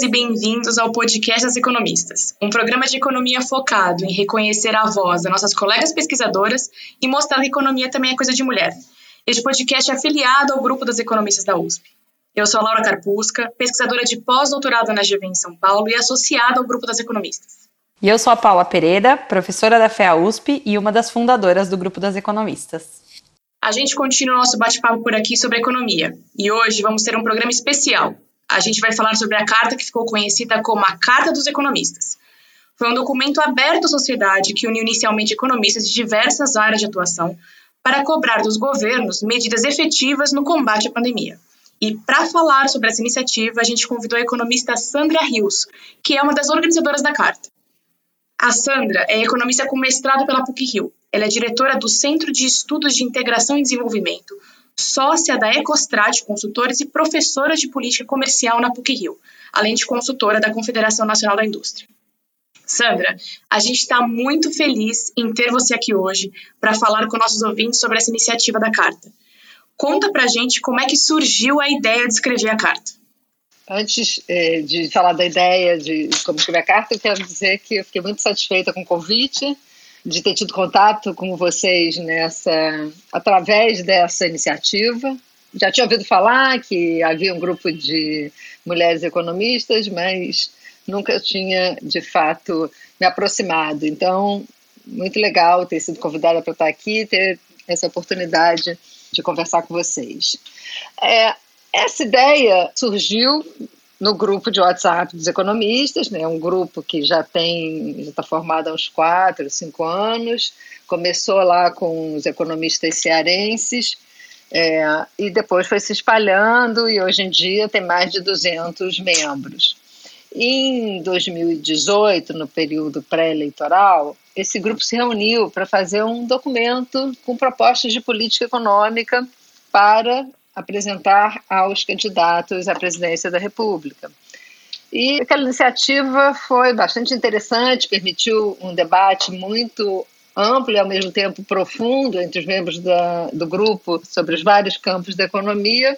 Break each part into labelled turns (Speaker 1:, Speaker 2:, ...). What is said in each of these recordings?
Speaker 1: E bem-vindos ao Podcast das Economistas, um programa de economia focado em reconhecer a voz das nossas colegas pesquisadoras e mostrar que a economia também é coisa de mulher. Este podcast é afiliado ao Grupo das Economistas da USP. Eu sou a Laura Carpusca, pesquisadora de pós-doutorado na GV em São Paulo e associada ao Grupo das Economistas.
Speaker 2: E eu sou a Paula Pereira, professora da FEA USP e uma das fundadoras do Grupo das Economistas.
Speaker 1: A gente continua o nosso bate-papo por aqui sobre economia. E hoje vamos ter um programa especial, a gente vai falar sobre a carta que ficou conhecida como a Carta dos Economistas. Foi um documento aberto à sociedade que uniu inicialmente economistas de diversas áreas de atuação para cobrar dos governos medidas efetivas no combate à pandemia. E para falar sobre essa iniciativa, a gente convidou a economista Sandra Rios, que é uma das organizadoras da carta. A Sandra é economista com mestrado pela PUC-Rio. Ela é diretora do Centro de Estudos de Integração e Desenvolvimento, sócia da Ecostrade Consultores e professora de política comercial na PUC-Rio, além de consultora da Confederação Nacional da Indústria. Sandra, a gente está muito feliz em ter você aqui hoje para falar com nossos ouvintes sobre essa iniciativa da carta. Conta para a gente como é que surgiu a ideia de escrever a carta.
Speaker 3: Antes é, de falar da ideia de como escrever a carta, eu quero dizer que eu fiquei muito satisfeita com o convite de ter tido contato com vocês nessa através dessa iniciativa. Já tinha ouvido falar que havia um grupo de mulheres economistas, mas nunca tinha de fato me aproximado. Então, muito legal ter sido convidada para estar aqui, ter essa oportunidade de conversar com vocês. É, essa ideia surgiu no grupo de WhatsApp dos economistas, né, um grupo que já tem, já está formado há uns quatro, cinco anos, começou lá com os economistas cearenses, é, e depois foi se espalhando e hoje em dia tem mais de 200 membros. Em 2018, no período pré-eleitoral, esse grupo se reuniu para fazer um documento com propostas de política econômica para apresentar aos candidatos à presidência da República. E aquela iniciativa foi bastante interessante, permitiu um debate muito amplo e ao mesmo tempo profundo entre os membros da, do grupo sobre os vários campos da economia.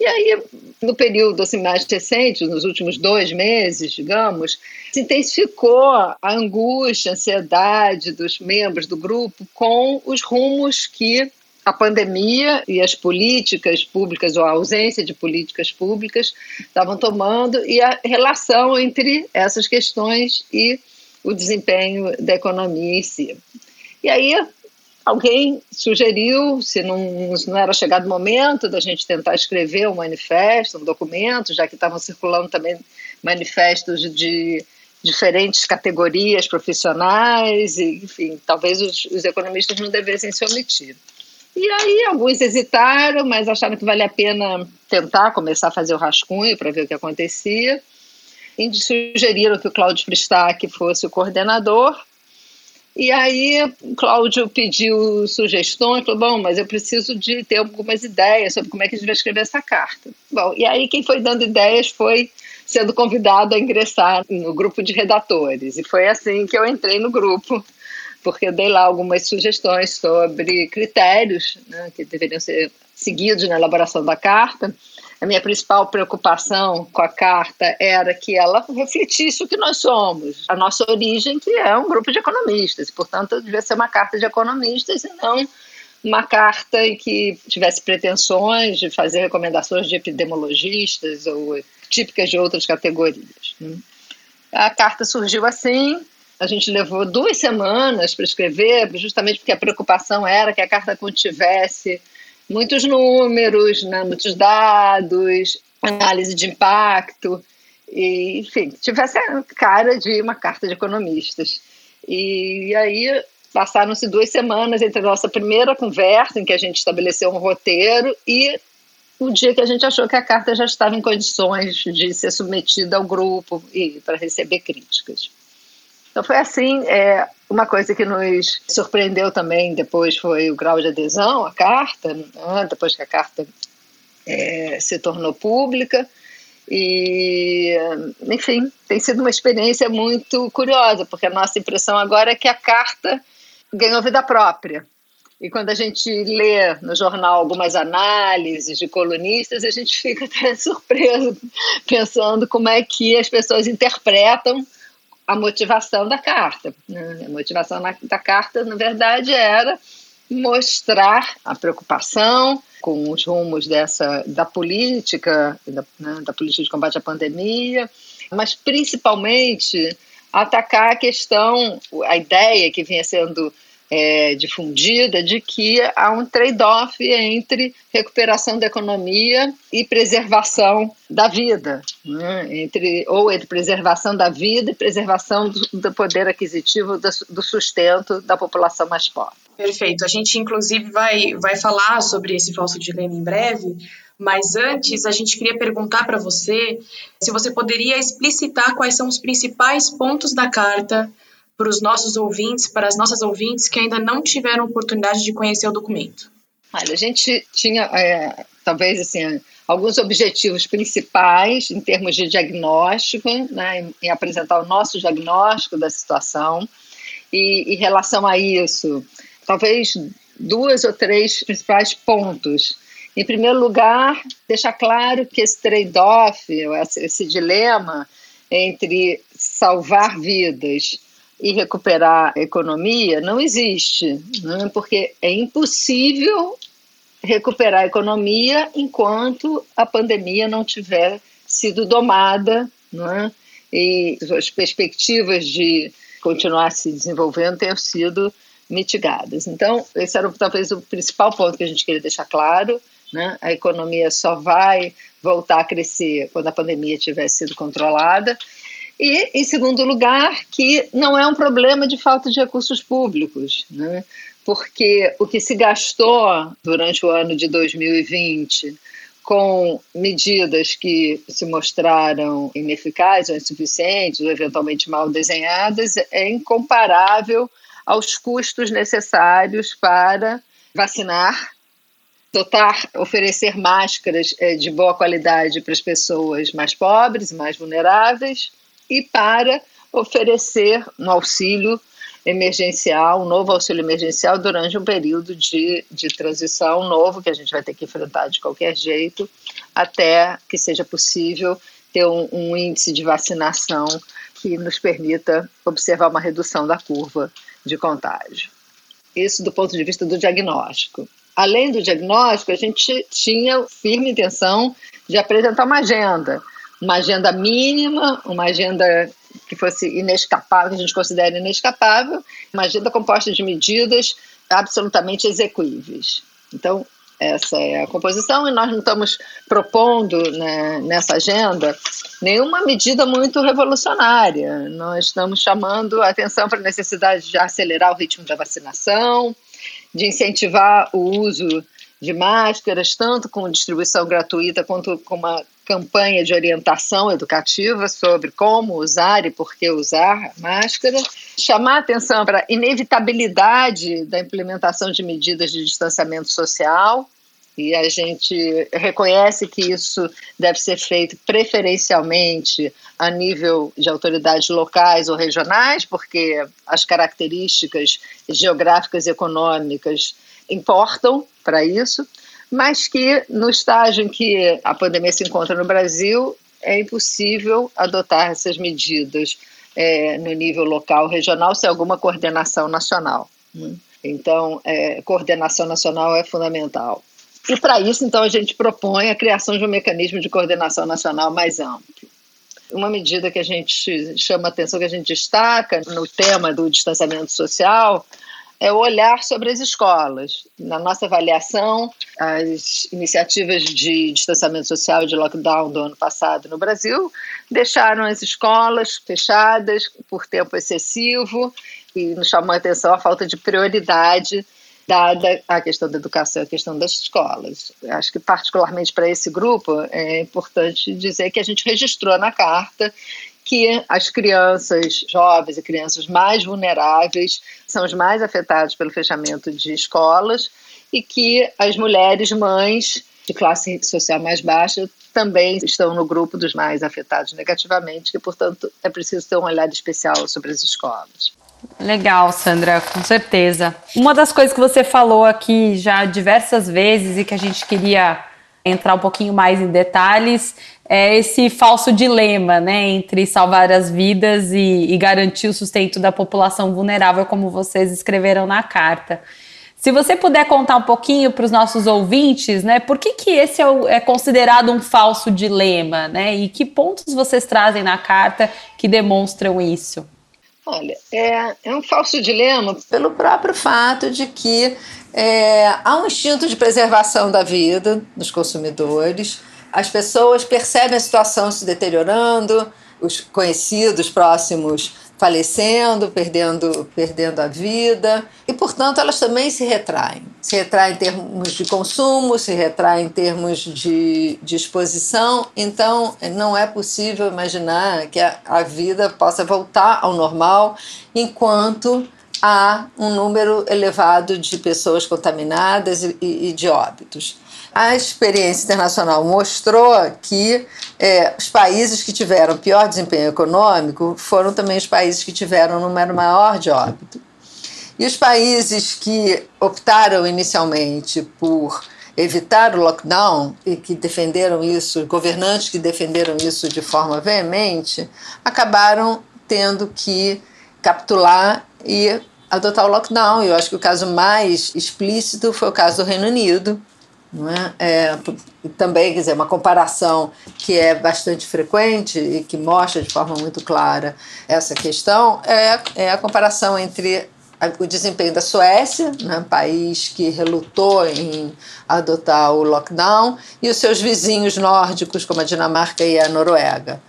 Speaker 3: E aí, no período assim, mais recente, nos últimos dois meses, digamos, se intensificou a angústia, a ansiedade dos membros do grupo com os rumos que a pandemia e as políticas públicas ou a ausência de políticas públicas estavam tomando e a relação entre essas questões e o desempenho da economia em si. E aí alguém sugeriu, se não, não era chegado o momento da gente tentar escrever um manifesto, um documento, já que estavam circulando também manifestos de diferentes categorias profissionais, e, enfim, talvez os, os economistas não devessem se omitir. E aí alguns hesitaram, mas acharam que vale a pena tentar começar a fazer o rascunho para ver o que acontecia. E sugeriram que o Cláudio Fristac fosse o coordenador. E aí o Cláudio pediu sugestões, falou, bom, mas eu preciso de ter algumas ideias sobre como é que a gente vai escrever essa carta. Bom, e aí quem foi dando ideias foi sendo convidado a ingressar no grupo de redatores. E foi assim que eu entrei no grupo porque eu dei lá algumas sugestões sobre critérios né, que deveriam ser seguidos na elaboração da carta. A minha principal preocupação com a carta era que ela refletisse o que nós somos, a nossa origem, que é um grupo de economistas. Portanto, devia ser uma carta de economistas e não uma carta em que tivesse pretensões de fazer recomendações de epidemiologistas ou típicas de outras categorias. Né. A carta surgiu assim, a gente levou duas semanas para escrever, justamente porque a preocupação era que a carta contivesse muitos números, né, muitos dados, análise de impacto, e, enfim, tivesse a cara de uma carta de economistas. E aí passaram-se duas semanas entre a nossa primeira conversa, em que a gente estabeleceu um roteiro, e o dia que a gente achou que a carta já estava em condições de ser submetida ao grupo e para receber críticas. Então foi assim, é, uma coisa que nos surpreendeu também depois foi o grau de adesão à carta, né, depois que a carta é, se tornou pública. E, enfim, tem sido uma experiência muito curiosa, porque a nossa impressão agora é que a carta ganhou vida própria. E quando a gente lê no jornal algumas análises de colunistas, a gente fica até surpreso, pensando como é que as pessoas interpretam a motivação da carta. Né? A motivação da carta, na verdade, era mostrar a preocupação com os rumos dessa da política, da, né, da política de combate à pandemia, mas principalmente atacar a questão, a ideia que vinha sendo é, difundida de que há um trade-off entre recuperação da economia e preservação da vida, né? entre, ou entre preservação da vida e preservação do, do poder aquisitivo do, do sustento da população mais pobre.
Speaker 1: Perfeito. A gente, inclusive, vai, vai falar sobre esse falso dilema em breve, mas antes a gente queria perguntar para você se você poderia explicitar quais são os principais pontos da carta para os nossos ouvintes, para as nossas ouvintes que ainda não tiveram oportunidade de conhecer o documento.
Speaker 3: Olha, a gente tinha, é, talvez, assim, alguns objetivos principais em termos de diagnóstico, né, em, em apresentar o nosso diagnóstico da situação. E em relação a isso, talvez duas ou três principais pontos. Em primeiro lugar, deixar claro que esse trade-off, esse, esse dilema entre salvar vidas e recuperar a economia não existe, né? porque é impossível recuperar a economia enquanto a pandemia não tiver sido domada né? e as perspectivas de continuar se desenvolvendo tenham sido mitigadas. Então, esse era talvez o principal ponto que a gente queria deixar claro. Né? A economia só vai voltar a crescer quando a pandemia tiver sido controlada. E, em segundo lugar, que não é um problema de falta de recursos públicos, né? porque o que se gastou durante o ano de 2020 com medidas que se mostraram ineficazes ou insuficientes ou eventualmente mal desenhadas é incomparável aos custos necessários para vacinar, dotar, oferecer máscaras eh, de boa qualidade para as pessoas mais pobres, mais vulneráveis, e para oferecer um auxílio emergencial, um novo auxílio emergencial durante um período de, de transição novo que a gente vai ter que enfrentar de qualquer jeito, até que seja possível ter um, um índice de vacinação que nos permita observar uma redução da curva de contágio. Isso do ponto de vista do diagnóstico. Além do diagnóstico, a gente tinha firme intenção de apresentar uma agenda, uma agenda mínima, uma agenda que fosse inescapável, que a gente considera inescapável, uma agenda composta de medidas absolutamente execuíveis. Então, essa é a composição, e nós não estamos propondo né, nessa agenda nenhuma medida muito revolucionária. Nós estamos chamando a atenção para a necessidade de acelerar o ritmo da vacinação, de incentivar o uso de máscaras, tanto com distribuição gratuita quanto com uma campanha de orientação educativa sobre como usar e por que usar máscara, chamar a atenção para a inevitabilidade da implementação de medidas de distanciamento social, e a gente reconhece que isso deve ser feito preferencialmente a nível de autoridades locais ou regionais, porque as características geográficas e econômicas importam para isso mas que no estágio em que a pandemia se encontra no Brasil, é impossível adotar essas medidas é, no nível local, regional, sem alguma coordenação nacional. Né? Então, é, coordenação nacional é fundamental. E para isso, então, a gente propõe a criação de um mecanismo de coordenação nacional mais amplo. Uma medida que a gente chama atenção, que a gente destaca no tema do distanciamento social, é o olhar sobre as escolas. Na nossa avaliação, as iniciativas de distanciamento social e de lockdown do ano passado no Brasil deixaram as escolas fechadas por tempo excessivo e nos chamou a atenção a falta de prioridade dada a questão da educação, a questão das escolas. Acho que particularmente para esse grupo é importante dizer que a gente registrou na carta que as crianças jovens e crianças mais vulneráveis são os mais afetados pelo fechamento de escolas e que as mulheres mães de classe social mais baixa também estão no grupo dos mais afetados negativamente e, portanto, é preciso ter um olhar especial sobre as escolas.
Speaker 2: Legal, Sandra, com certeza. Uma das coisas que você falou aqui já diversas vezes e que a gente queria entrar um pouquinho mais em detalhes é esse falso dilema, né, entre salvar as vidas e, e garantir o sustento da população vulnerável, como vocês escreveram na carta. Se você puder contar um pouquinho para os nossos ouvintes, né, por que, que esse é, o, é, considerado um falso dilema, né, e que pontos vocês trazem na carta que demonstram isso?
Speaker 3: Olha, é, é um falso dilema pelo próprio fato de que é, há um instinto de preservação da vida dos consumidores, as pessoas percebem a situação se deteriorando, os conhecidos próximos falecendo, perdendo, perdendo a vida, e portanto elas também se retraem. Se retraem em termos de consumo, se retraem em termos de, de exposição, então não é possível imaginar que a, a vida possa voltar ao normal enquanto há um número elevado de pessoas contaminadas e, e de óbitos. A experiência internacional mostrou que é, os países que tiveram pior desempenho econômico foram também os países que tiveram número maior de óbito. E os países que optaram inicialmente por evitar o lockdown e que defenderam isso, governantes que defenderam isso de forma veemente, acabaram tendo que capitular e adotar o lockdown. Eu acho que o caso mais explícito foi o caso do Reino Unido, é? é? também, quer dizer, uma comparação que é bastante frequente e que mostra de forma muito clara essa questão é, é a comparação entre o desempenho da Suécia, né, país que relutou em adotar o lockdown, e os seus vizinhos nórdicos, como a Dinamarca e a Noruega.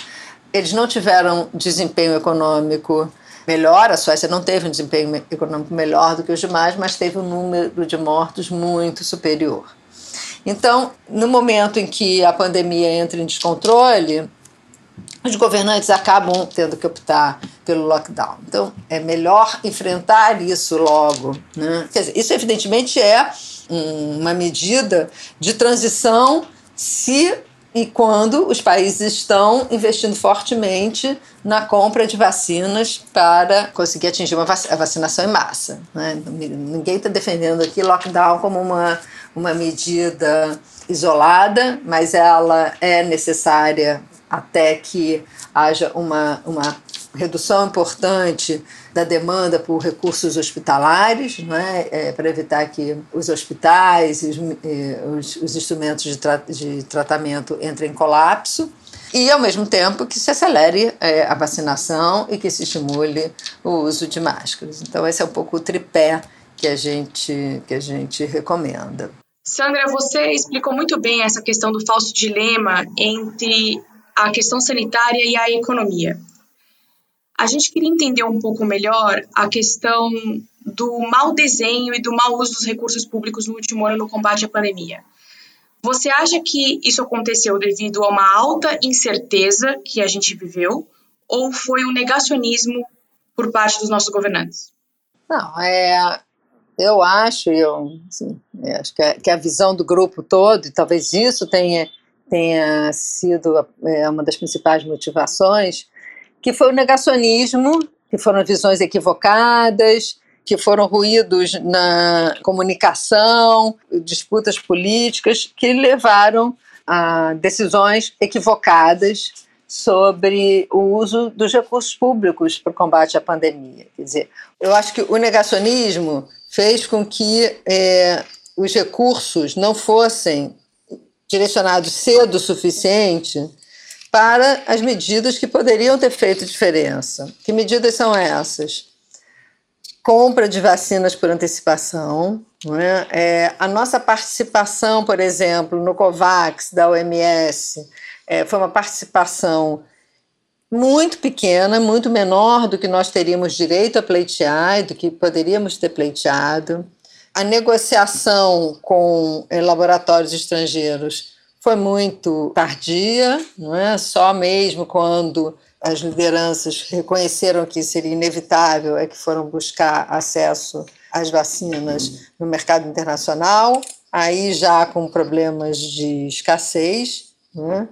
Speaker 3: Eles não tiveram desempenho econômico melhor, a Suécia não teve um desempenho econômico melhor do que os demais, mas teve um número de mortos muito superior. Então, no momento em que a pandemia entra em descontrole, os governantes acabam tendo que optar pelo lockdown. Então, é melhor enfrentar isso logo. Né? Quer dizer, isso, evidentemente, é uma medida de transição se e quando os países estão investindo fortemente na compra de vacinas para conseguir atingir uma vac a vacinação em massa. Né? Ninguém está defendendo aqui lockdown como uma uma medida isolada, mas ela é necessária até que haja uma, uma redução importante da demanda por recursos hospitalares, não é? para evitar que os hospitais e os, os, os instrumentos de, tra de tratamento entrem em colapso e, ao mesmo tempo, que se acelere é, a vacinação e que se estimule o uso de máscaras. Então, esse é um pouco o tripé que a gente, que a gente recomenda.
Speaker 1: Sandra, você explicou muito bem essa questão do falso dilema entre a questão sanitária e a economia. A gente queria entender um pouco melhor a questão do mau desenho e do mau uso dos recursos públicos no último ano no combate à pandemia. Você acha que isso aconteceu devido a uma alta incerteza que a gente viveu ou foi um negacionismo por parte dos nossos governantes?
Speaker 3: Não, é, eu acho, eu assim, acho que a, que a, visão do grupo todo, e talvez isso tenha, tenha sido é, uma das principais motivações, que foi o negacionismo, que foram visões equivocadas, que foram ruídos na comunicação, disputas políticas, que levaram a decisões equivocadas sobre o uso dos recursos públicos para o combate à pandemia. Quer dizer, eu acho que o negacionismo fez com que é, os recursos não fossem direcionados cedo o suficiente para as medidas que poderiam ter feito diferença. Que medidas são essas? Compra de vacinas por antecipação, é? É, a nossa participação, por exemplo, no COVAX da OMS é, foi uma participação muito pequena, muito menor do que nós teríamos direito a pleitear, do que poderíamos ter pleiteado. A negociação com eh, laboratórios estrangeiros foi muito tardia, não é? Só mesmo quando as lideranças reconheceram que seria inevitável é que foram buscar acesso às vacinas no mercado internacional, aí já com problemas de escassez, é?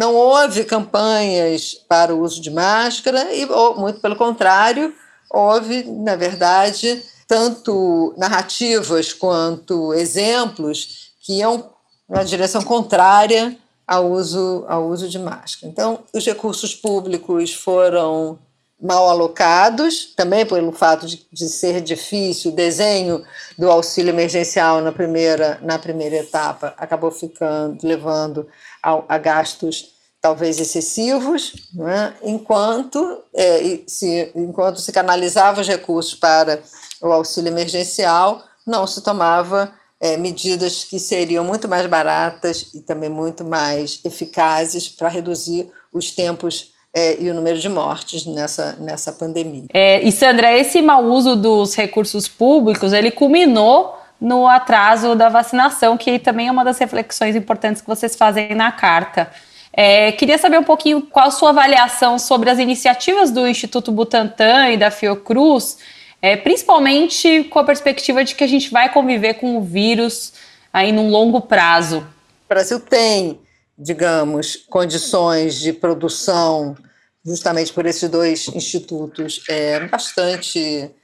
Speaker 3: Não houve campanhas para o uso de máscara, e, ou, muito pelo contrário, houve, na verdade, tanto narrativas quanto exemplos que iam na direção contrária ao uso, ao uso de máscara. Então, os recursos públicos foram mal alocados, também pelo fato de, de, ser difícil, o desenho do auxílio emergencial na primeira, na primeira etapa acabou ficando, levando a, a gastos talvez excessivos, né? enquanto, é, se, enquanto se canalizava os recursos para o auxílio emergencial, não se tomava é, medidas que seriam muito mais baratas e também muito mais eficazes para reduzir os tempos é, e o número de mortes nessa, nessa pandemia.
Speaker 2: É, e Sandra, esse mau uso dos recursos públicos, ele culminou no atraso da vacinação, que também é uma das reflexões importantes que vocês fazem na carta. É, queria saber um pouquinho qual a sua avaliação sobre as iniciativas do Instituto Butantan e da Fiocruz, é, principalmente com a perspectiva de que a gente vai conviver com o vírus aí num longo prazo.
Speaker 3: O Brasil tem digamos, condições de produção, justamente por esses dois institutos, é, bastante,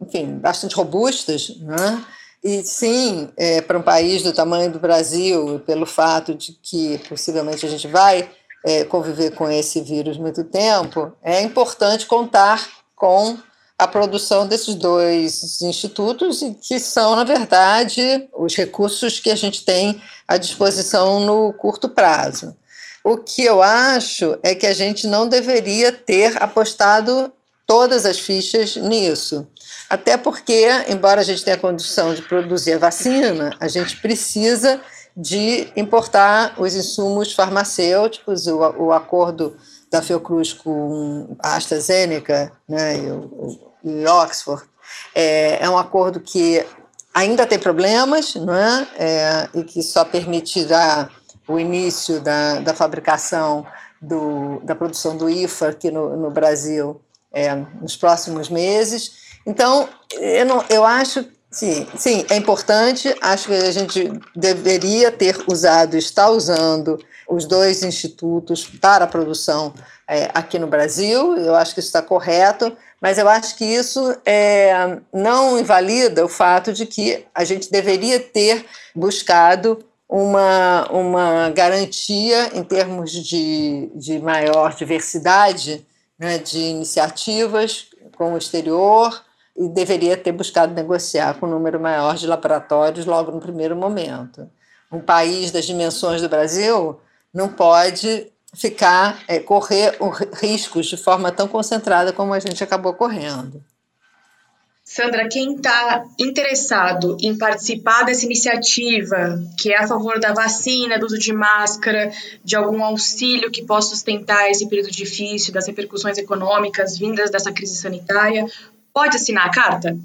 Speaker 3: enfim, bastante robustas, né? E sim, é, para um país do tamanho do Brasil, pelo fato de que possivelmente a gente vai é, conviver com esse vírus muito tempo, é importante contar com a produção desses dois institutos, que são, na verdade, os recursos que a gente tem à disposição no curto prazo. O que eu acho é que a gente não deveria ter apostado todas as fichas nisso. Até porque, embora a gente tenha a condição de produzir a vacina, a gente precisa de importar os insumos farmacêuticos, o, o acordo da Fiocruz com a AstraZeneca, né, o, em Oxford, é, é um acordo que ainda tem problemas, não é? é? e que só permitirá o início da, da fabricação do, da produção do IFA aqui no, no Brasil é, nos próximos meses. Então, eu, não, eu acho Sim, sim, é importante. Acho que a gente deveria ter usado, está usando os dois institutos para a produção é, aqui no Brasil. Eu acho que isso está correto, mas eu acho que isso é, não invalida o fato de que a gente deveria ter buscado uma, uma garantia em termos de, de maior diversidade né, de iniciativas com o exterior e deveria ter buscado negociar com um número maior de laboratórios logo no primeiro momento. Um país das dimensões do Brasil não pode ficar, é, correr riscos de forma tão concentrada como a gente acabou correndo.
Speaker 1: Sandra, quem está interessado em participar dessa iniciativa, que é a favor da vacina, do uso de máscara, de algum auxílio que possa sustentar esse período difícil, das repercussões econômicas vindas dessa crise sanitária, pode assinar a carta?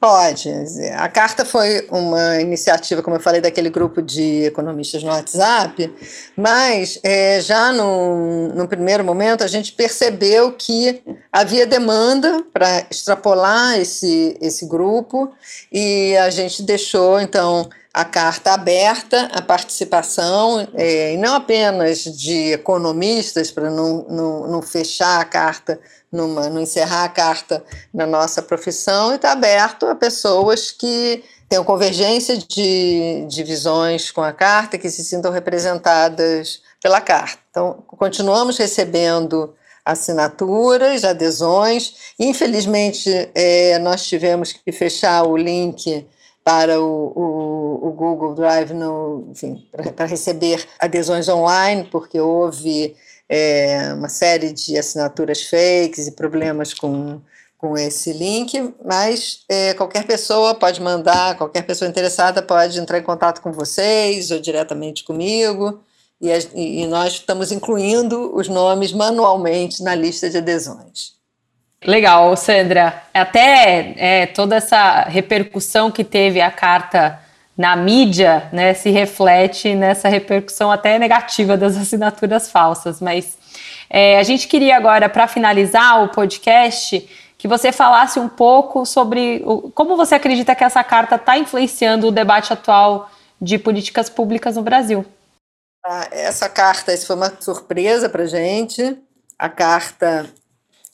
Speaker 3: Pode. A carta foi uma iniciativa, como eu falei, daquele grupo de economistas no WhatsApp, mas é, já no, no primeiro momento a gente percebeu que havia demanda para extrapolar esse, esse grupo e a gente deixou, então, a carta aberta à participação, é, e não apenas de economistas, para não, não, não fechar a carta numa, não encerrar a carta na nossa profissão e está aberto a pessoas que tenham convergência de, de visões com a carta, que se sintam representadas pela carta. Então, continuamos recebendo assinaturas, adesões. Infelizmente, é, nós tivemos que fechar o link para o, o, o Google Drive para receber adesões online, porque houve é, uma série de assinaturas fakes e problemas com, com esse link, mas é, qualquer pessoa pode mandar, qualquer pessoa interessada pode entrar em contato com vocês ou diretamente comigo, e, e nós estamos incluindo os nomes manualmente na lista de adesões.
Speaker 2: Legal, Sandra. Até é, toda essa repercussão que teve a carta na mídia, né, se reflete nessa repercussão até negativa das assinaturas falsas. Mas é, a gente queria agora, para finalizar o podcast, que você falasse um pouco sobre o, como você acredita que essa carta está influenciando o debate atual de políticas públicas no Brasil.
Speaker 3: Ah, essa carta, isso foi uma surpresa para gente. A carta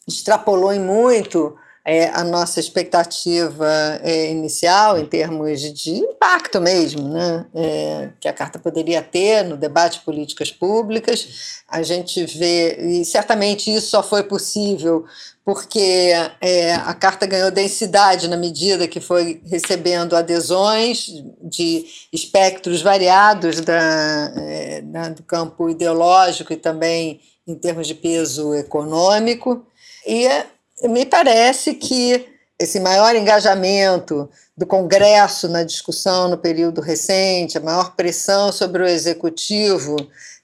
Speaker 3: extrapolou em muito é, a nossa expectativa é, inicial em termos de impacto mesmo, né, é, que a carta poderia ter no debate de políticas públicas. A gente vê, e certamente isso só foi possível porque é, a carta ganhou densidade na medida que foi recebendo adesões de espectros variados da, é, da, do campo ideológico e também em termos de peso econômico. E me parece que esse maior engajamento do Congresso na discussão no período recente, a maior pressão sobre o executivo,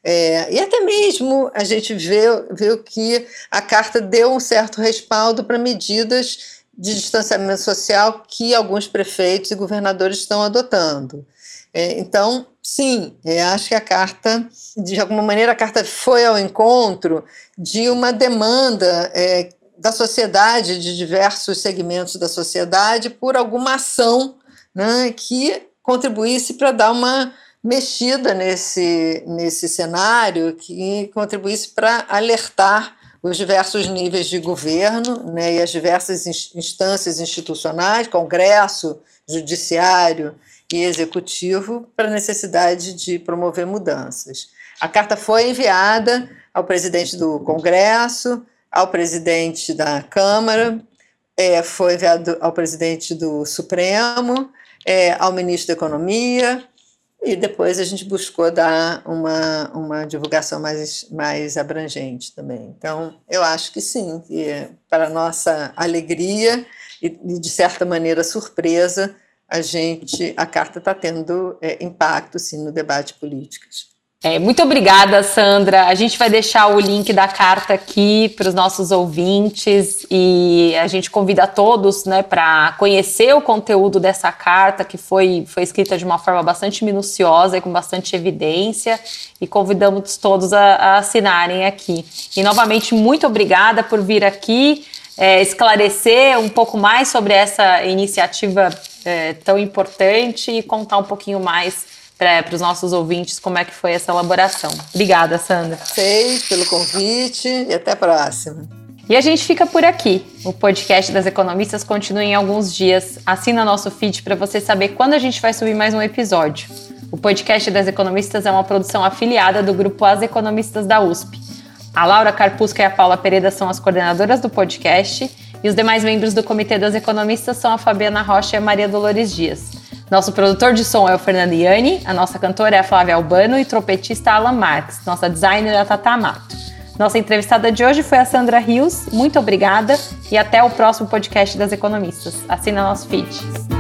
Speaker 3: é, e até mesmo a gente vê, vê que a carta deu um certo respaldo para medidas de distanciamento social que alguns prefeitos e governadores estão adotando. É, então, sim, é, acho que a carta, de alguma maneira, a carta foi ao encontro de uma demanda é, da sociedade, de diversos segmentos da sociedade, por alguma ação né, que contribuísse para dar uma mexida nesse, nesse cenário, que contribuísse para alertar os diversos níveis de governo né, e as diversas instâncias institucionais, Congresso, Judiciário e Executivo, para a necessidade de promover mudanças. A carta foi enviada ao presidente do Congresso, ao presidente da Câmara, é, foi enviado ao presidente do Supremo, é, ao ministro da Economia, e depois a gente buscou dar uma, uma divulgação mais, mais abrangente também. Então, eu acho que sim, que para nossa alegria e, de certa maneira, surpresa, a gente, a carta está tendo é, impacto, sim, no debate político.
Speaker 2: É, muito obrigada, Sandra. A gente vai deixar o link da carta aqui para os nossos ouvintes e a gente convida todos né, para conhecer o conteúdo dessa carta, que foi, foi escrita de uma forma bastante minuciosa e com bastante evidência, e convidamos todos a, a assinarem aqui. E novamente, muito obrigada por vir aqui. É, esclarecer um pouco mais sobre essa iniciativa é, tão importante e contar um pouquinho mais para os nossos ouvintes como é que foi essa elaboração. Obrigada, Sandra.
Speaker 3: Sei pelo convite e até a próxima.
Speaker 2: E a gente fica por aqui. O podcast das economistas continua em alguns dias. Assina nosso feed para você saber quando a gente vai subir mais um episódio. O podcast das economistas é uma produção afiliada do grupo As Economistas da USP. A Laura Carpusca e a Paula Pereira são as coordenadoras do podcast e os demais membros do Comitê das Economistas são a Fabiana Rocha e a Maria Dolores Dias. Nosso produtor de som é o Fernando Iani, a nossa cantora é a Flávia Albano e trompetista Alan Marques, nossa designer é a Tata Amato. Nossa entrevistada de hoje foi a Sandra Rios. Muito obrigada e até o próximo podcast das economistas. Assina nosso feed.